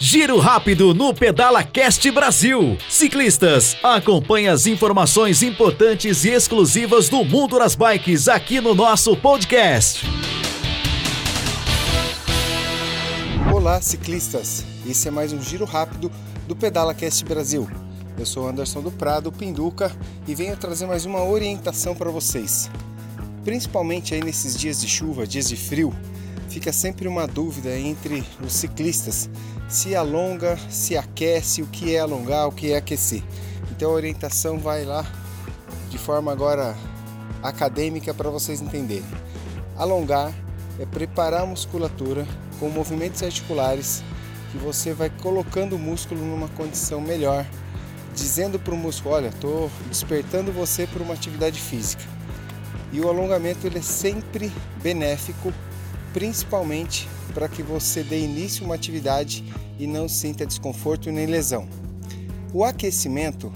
Giro rápido no Pedala Cast Brasil. Ciclistas, acompanhe as informações importantes e exclusivas do mundo das bikes aqui no nosso podcast. Olá, ciclistas. Esse é mais um giro rápido do Pedala Cast Brasil. Eu sou Anderson do Prado, Pinduca, e venho trazer mais uma orientação para vocês. Principalmente aí nesses dias de chuva, dias de frio, fica sempre uma dúvida entre os ciclistas se alonga, se aquece, o que é alongar, o que é aquecer. Então a orientação vai lá de forma agora acadêmica para vocês entenderem. Alongar é preparar a musculatura com movimentos articulares que você vai colocando o músculo numa condição melhor, dizendo para o músculo, olha, estou despertando você para uma atividade física. E o alongamento ele é sempre benéfico principalmente para que você dê início a uma atividade e não sinta desconforto nem lesão. O aquecimento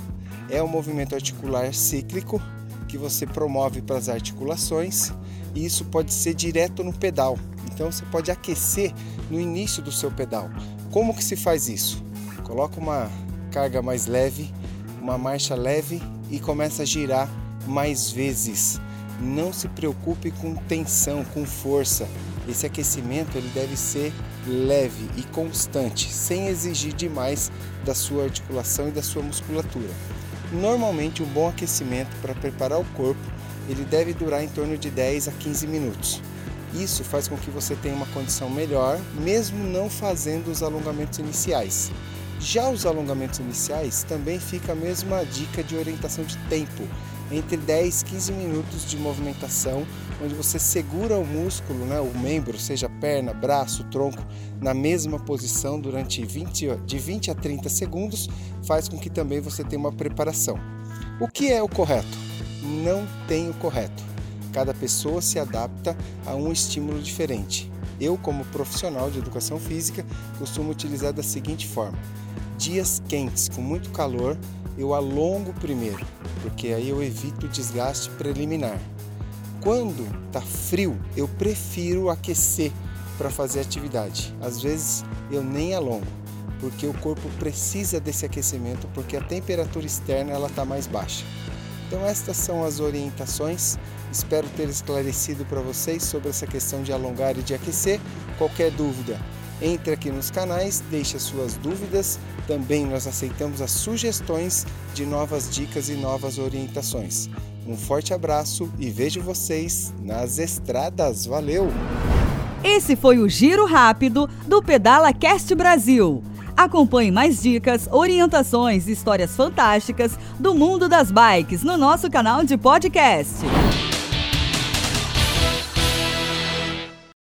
é um movimento articular cíclico que você promove para as articulações e isso pode ser direto no pedal. Então você pode aquecer no início do seu pedal. Como que se faz isso? Coloca uma carga mais leve, uma marcha leve e começa a girar mais vezes. Não se preocupe com tensão, com força. Esse aquecimento ele deve ser leve e constante, sem exigir demais da sua articulação e da sua musculatura. Normalmente, um bom aquecimento para preparar o corpo ele deve durar em torno de 10 a 15 minutos. Isso faz com que você tenha uma condição melhor, mesmo não fazendo os alongamentos iniciais. Já os alongamentos iniciais também fica a mesma dica de orientação de tempo entre 10 e 15 minutos de movimentação, onde você segura o músculo, né, o membro, seja perna, braço, tronco, na mesma posição durante 20, de 20 a 30 segundos, faz com que também você tenha uma preparação. O que é o correto? Não tem o correto. Cada pessoa se adapta a um estímulo diferente. Eu, como profissional de educação física, costumo utilizar da seguinte forma: dias quentes com muito calor, eu alongo primeiro, porque aí eu evito o desgaste preliminar. Quando tá frio, eu prefiro aquecer para fazer atividade. Às vezes eu nem alongo, porque o corpo precisa desse aquecimento, porque a temperatura externa ela está mais baixa. Então estas são as orientações. Espero ter esclarecido para vocês sobre essa questão de alongar e de aquecer. Qualquer dúvida, entre aqui nos canais, deixe as suas dúvidas. Também nós aceitamos as sugestões de novas dicas e novas orientações. Um forte abraço e vejo vocês nas estradas. Valeu! Esse foi o Giro Rápido do Pedala Cast Brasil. Acompanhe mais dicas, orientações e histórias fantásticas do mundo das bikes no nosso canal de podcast.